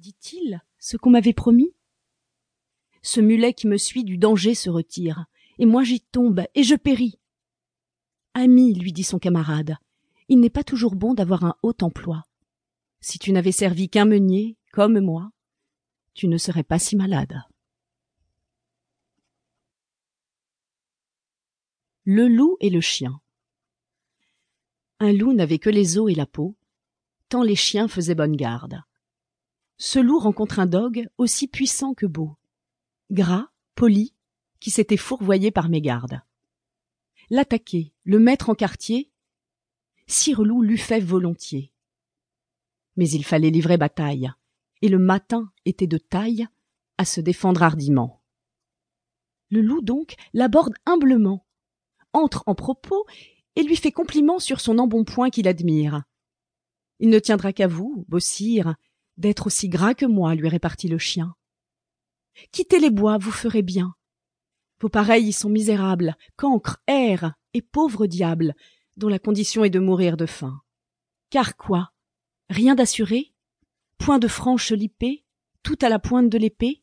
dit-il, ce qu'on m'avait promis? Ce mulet qui me suit du danger se retire, et moi j'y tombe, et je péris. Ami, lui dit son camarade, il n'est pas toujours bon d'avoir un haut emploi. Si tu n'avais servi qu'un meunier, comme moi, tu ne serais pas si malade. Le loup et le chien. Un loup n'avait que les os et la peau, tant les chiens faisaient bonne garde. Ce loup rencontre un dogue aussi puissant que beau, gras, poli, qui s'était fourvoyé par mégarde. L'attaquer, le mettre en quartier, Sire Loup l'eût fait volontiers. Mais il fallait livrer bataille, et le matin était de taille à se défendre hardiment. Le loup donc l'aborde humblement, entre en propos et lui fait compliment sur son embonpoint qu'il admire. Il ne tiendra qu'à vous, beau sire, d'être aussi gras que moi, lui répartit le chien. Quittez les bois, vous ferez bien. Vos pareils y sont misérables, cancres, airs et pauvres diables, dont la condition est de mourir de faim. Car quoi? Rien d'assuré? Point de franche lipée? Tout à la pointe de l'épée?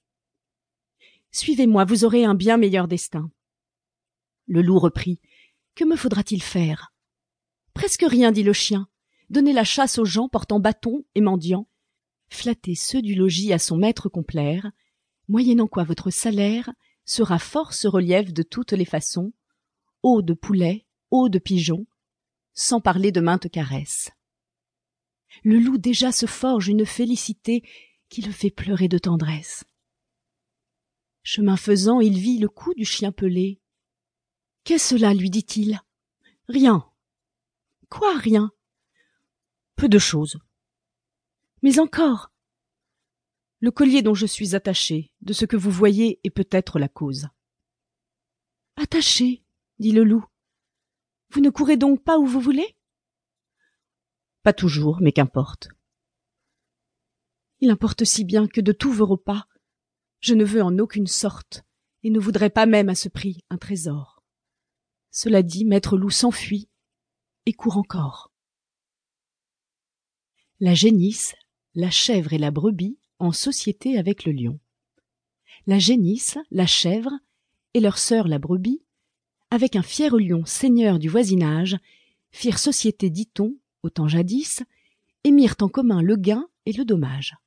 Suivez-moi, vous aurez un bien meilleur destin. Le loup reprit. Que me faudra-t-il faire? Presque rien, dit le chien. Donner la chasse aux gens portant bâton et mendiant, flatter ceux du logis à son maître complaire, moyennant quoi votre salaire sera force relief de toutes les façons, eau de poulet, eau de pigeon, sans parler de maintes caresses. Le loup déjà se forge une félicité qui le fait pleurer de tendresse. Chemin faisant, il vit le cou du chien pelé. Qu'est-ce là lui dit-il? Rien. Quoi rien? Peu de choses. Mais encore. Le collier dont je suis attaché, de ce que vous voyez, est peut-être la cause. Attaché, dit le loup. Vous ne courez donc pas où vous voulez? Pas toujours, mais qu'importe. Il importe si bien que de tous vos repas, je ne veux en aucune sorte, et ne voudrais pas même à ce prix un trésor. Cela dit, maître loup s'enfuit et court encore. La génisse, la chèvre et la brebis en société avec le lion. La génisse, la chèvre et leur sœur la brebis, avec un fier lion seigneur du voisinage, firent société, dit-on, au temps jadis, et mirent en commun le gain et le dommage.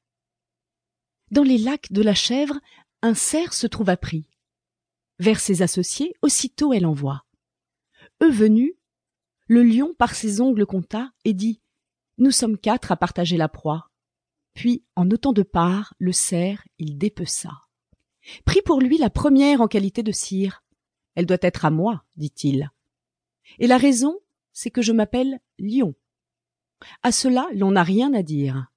Dans les lacs de la chèvre, un cerf se trouva pris. Vers ses associés, aussitôt elle envoie. Eux venus, le lion par ses ongles compta et dit Nous sommes quatre à partager la proie. Puis, en autant de parts, le cerf il dépeça. Prit pour lui la première en qualité de cire. Elle doit être à moi, dit-il. Et la raison, c'est que je m'appelle Lion. À cela, l'on n'a rien à dire.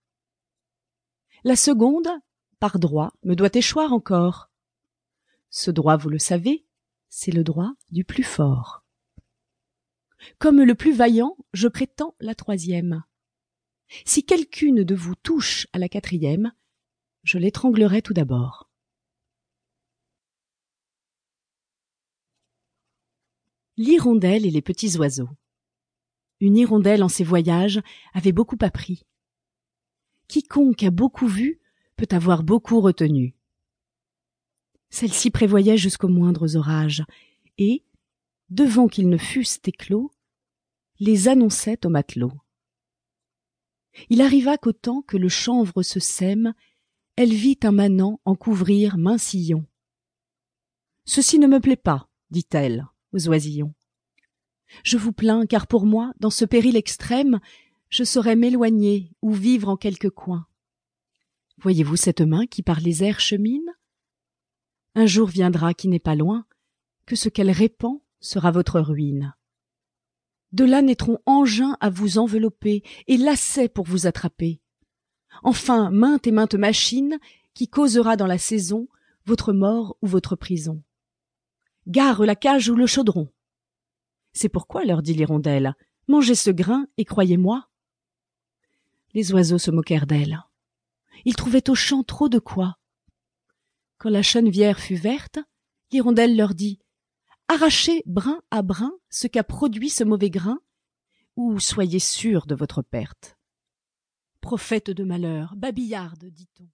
La seconde, par droit, me doit échoir encore. Ce droit, vous le savez, c'est le droit du plus fort. Comme le plus vaillant, je prétends la troisième. Si quelqu'une de vous touche à la quatrième, je l'étranglerai tout d'abord. L'hirondelle et les petits oiseaux. Une hirondelle en ses voyages avait beaucoup appris. Quiconque a beaucoup vu peut avoir beaucoup retenu. Celle-ci prévoyait jusqu'aux moindres orages, et, devant qu'ils ne fussent éclos, les annonçait aux matelots. Il arriva qu'au temps que le chanvre se sème, elle vit un manant en couvrir maint sillon. Ceci ne me plaît pas, dit-elle aux oisillons. Je vous plains, car pour moi, dans ce péril extrême, je saurais m'éloigner ou vivre en quelque coin. Voyez-vous cette main qui par les airs chemine? Un jour viendra qui n'est pas loin, que ce qu'elle répand sera votre ruine. De là naîtront engins à vous envelopper et lacets pour vous attraper. Enfin, mainte et mainte machine qui causera dans la saison votre mort ou votre prison. Gare la cage ou le chaudron. C'est pourquoi, leur dit l'hirondelle, mangez ce grain et croyez-moi. Les oiseaux se moquèrent d'elle. Ils trouvaient au champ trop de quoi. Quand la chenevière fut verte, l'hirondelle leur dit Arrachez brin à brin ce qu'a produit ce mauvais grain, ou soyez sûrs de votre perte. Prophète de malheur, babillarde, dit-on.